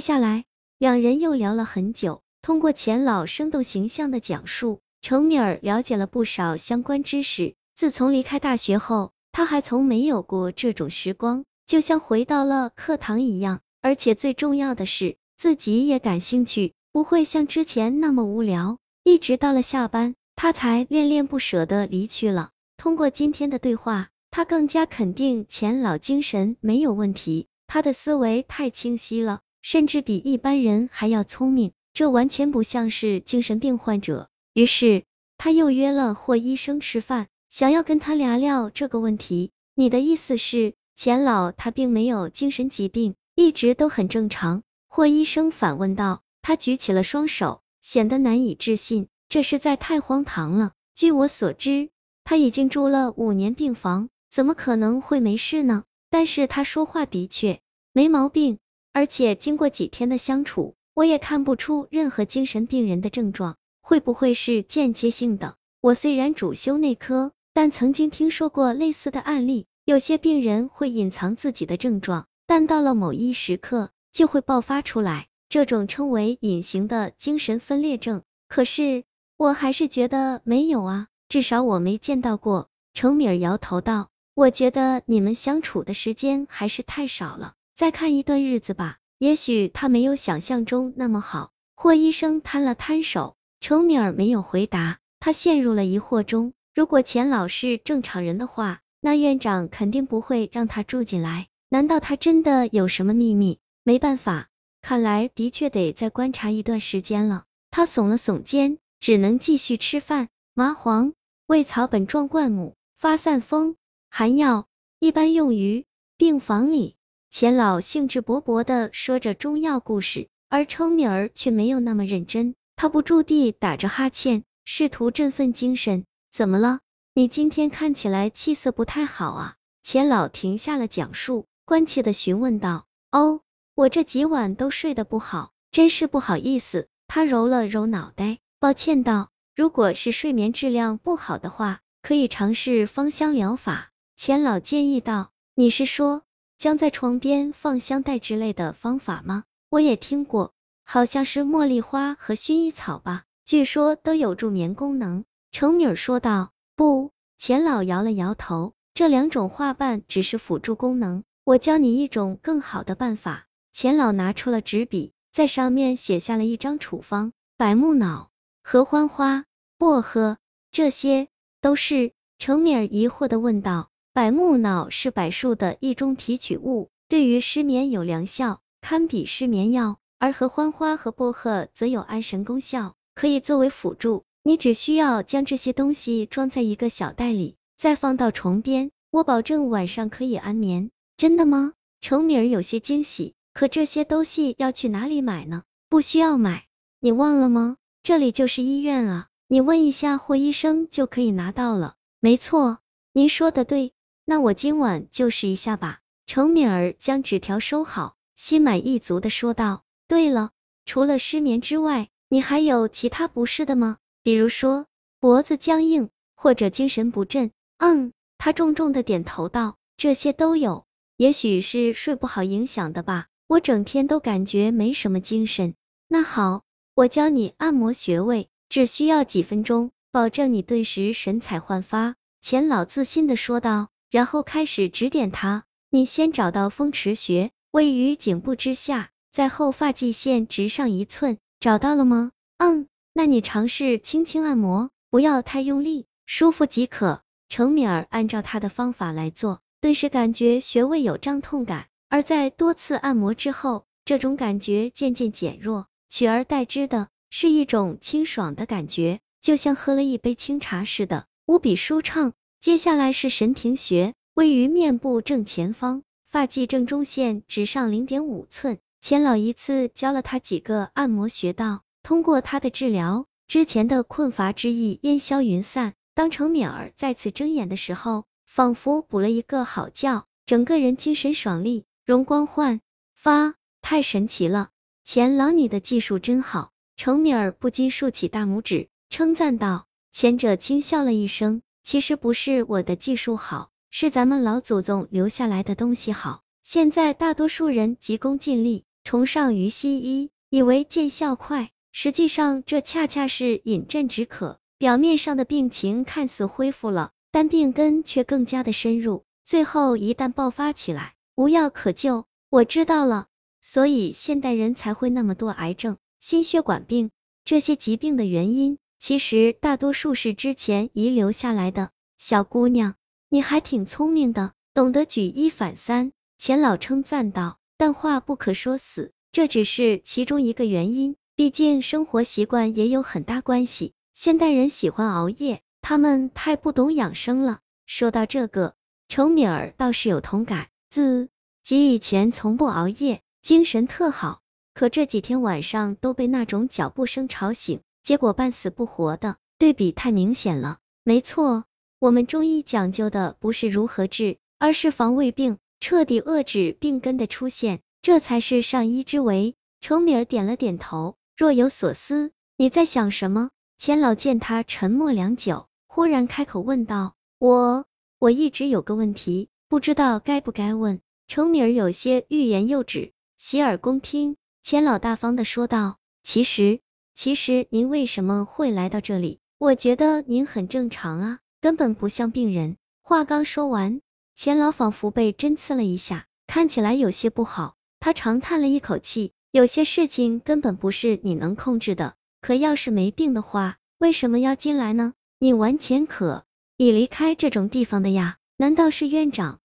接下来，两人又聊了很久，通过钱老生动形象的讲述，程米尔了解了不少相关知识。自从离开大学后，他还从没有过这种时光，就像回到了课堂一样。而且最重要的是，自己也感兴趣，不会像之前那么无聊。一直到了下班，他才恋恋不舍的离去了。通过今天的对话，他更加肯定钱老精神没有问题，他的思维太清晰了，甚至比一般人还要聪明，这完全不像是精神病患者。于是，他又约了霍医生吃饭。想要跟他聊聊这个问题，你的意思是钱老他并没有精神疾病，一直都很正常？霍医生反问道。他举起了双手，显得难以置信，这实在太荒唐了。据我所知，他已经住了五年病房，怎么可能会没事呢？但是他说话的确没毛病，而且经过几天的相处，我也看不出任何精神病人的症状，会不会是间接性的？我虽然主修内科。但曾经听说过类似的案例，有些病人会隐藏自己的症状，但到了某一时刻就会爆发出来，这种称为隐形的精神分裂症。可是我还是觉得没有啊，至少我没见到过。程敏摇头道：“我觉得你们相处的时间还是太少了，再看一段日子吧，也许他没有想象中那么好。”霍医生摊了摊手，程米尔没有回答，他陷入了疑惑中。如果钱老是正常人的话，那院长肯定不会让他住进来。难道他真的有什么秘密？没办法，看来的确得再观察一段时间了。他耸了耸肩，只能继续吃饭。麻黄、味草本状灌木，发散风，含药，一般用于病房里。钱老兴致勃勃的说着中药故事，而程敏儿却没有那么认真，他不住地打着哈欠，试图振奋精神。怎么了？你今天看起来气色不太好啊！钱老停下了讲述，关切的询问道。哦，我这几晚都睡得不好，真是不好意思。他揉了揉脑袋，抱歉道。如果是睡眠质量不好的话，可以尝试芳香疗法。钱老建议道。你是说将在床边放香袋之类的方法吗？我也听过，好像是茉莉花和薰衣草吧，据说都有助眠功能。程敏说道：“不。”钱老摇了摇头，这两种花瓣只是辅助功能，我教你一种更好的办法。钱老拿出了纸笔，在上面写下了一张处方：百木脑、合欢花、薄荷，这些都是。程敏疑惑的问道：“百木脑是柏树的一种提取物，对于失眠有良效，堪比失眠药；而合欢花和薄荷则有安神功效，可以作为辅助。”你只需要将这些东西装在一个小袋里，再放到床边，我保证晚上可以安眠。真的吗？程敏儿有些惊喜。可这些东西要去哪里买呢？不需要买，你忘了吗？这里就是医院啊，你问一下霍医生就可以拿到了。没错，您说的对，那我今晚就试一下吧。程敏儿将纸条收好，心满意足的说道。对了，除了失眠之外，你还有其他不适的吗？比如说脖子僵硬或者精神不振，嗯，他重重的点头道，这些都有，也许是睡不好影响的吧，我整天都感觉没什么精神。那好，我教你按摩穴位，只需要几分钟，保证你顿时神采焕发。钱老自信的说道，然后开始指点他，你先找到风池穴，位于颈部之下，在后发际线直上一寸，找到了吗？嗯。那你尝试轻轻按摩，不要太用力，舒服即可。程敏儿按照他的方法来做，顿时感觉穴位有胀痛感，而在多次按摩之后，这种感觉渐渐减弱，取而代之的是一种清爽的感觉，就像喝了一杯清茶似的，无比舒畅。接下来是神庭穴，位于面部正前方，发际正中线直上零点五寸。钱老一次教了他几个按摩穴道。通过他的治疗，之前的困乏之意烟消云散。当程敏儿再次睁眼的时候，仿佛补了一个好觉，整个人精神爽利，容光焕发，太神奇了！钱老，你的技术真好。程敏儿不禁竖起大拇指，称赞道。前者轻笑了一声，其实不是我的技术好，是咱们老祖宗留下来的东西好。现在大多数人急功近利，崇尚于西医，以为见效快，实际上这恰恰是饮鸩止渴。表面上的病情看似恢复了，但病根却更加的深入，最后一旦爆发起来，无药可救。我知道了，所以现代人才会那么多癌症、心血管病这些疾病的原因，其实大多数是之前遗留下来的。小姑娘，你还挺聪明的，懂得举一反三。钱老称赞道。但话不可说死，这只是其中一个原因，毕竟生活习惯也有很大关系。现代人喜欢熬夜，他们太不懂养生了。说到这个，程敏儿倒是有同感，自己以前从不熬夜，精神特好，可这几天晚上都被那种脚步声吵醒，结果半死不活的，对比太明显了。没错，我们中医讲究的不是如何治，而是防胃病，彻底遏制病根的出现，这才是上医之为。程敏儿点了点头，若有所思。你在想什么？钱老见他沉默良久，忽然开口问道：“我，我一直有个问题，不知道该不该问。”程敏儿有些欲言又止，洗耳恭听。钱老大方的说道：“其实，其实您为什么会来到这里？我觉得您很正常啊，根本不像病人。”话刚说完，钱老仿佛被针刺了一下，看起来有些不好。他长叹了一口气：“有些事情根本不是你能控制的。”可要是没病的话，为什么要进来呢？你完全可以离开这种地方的呀！难道是院长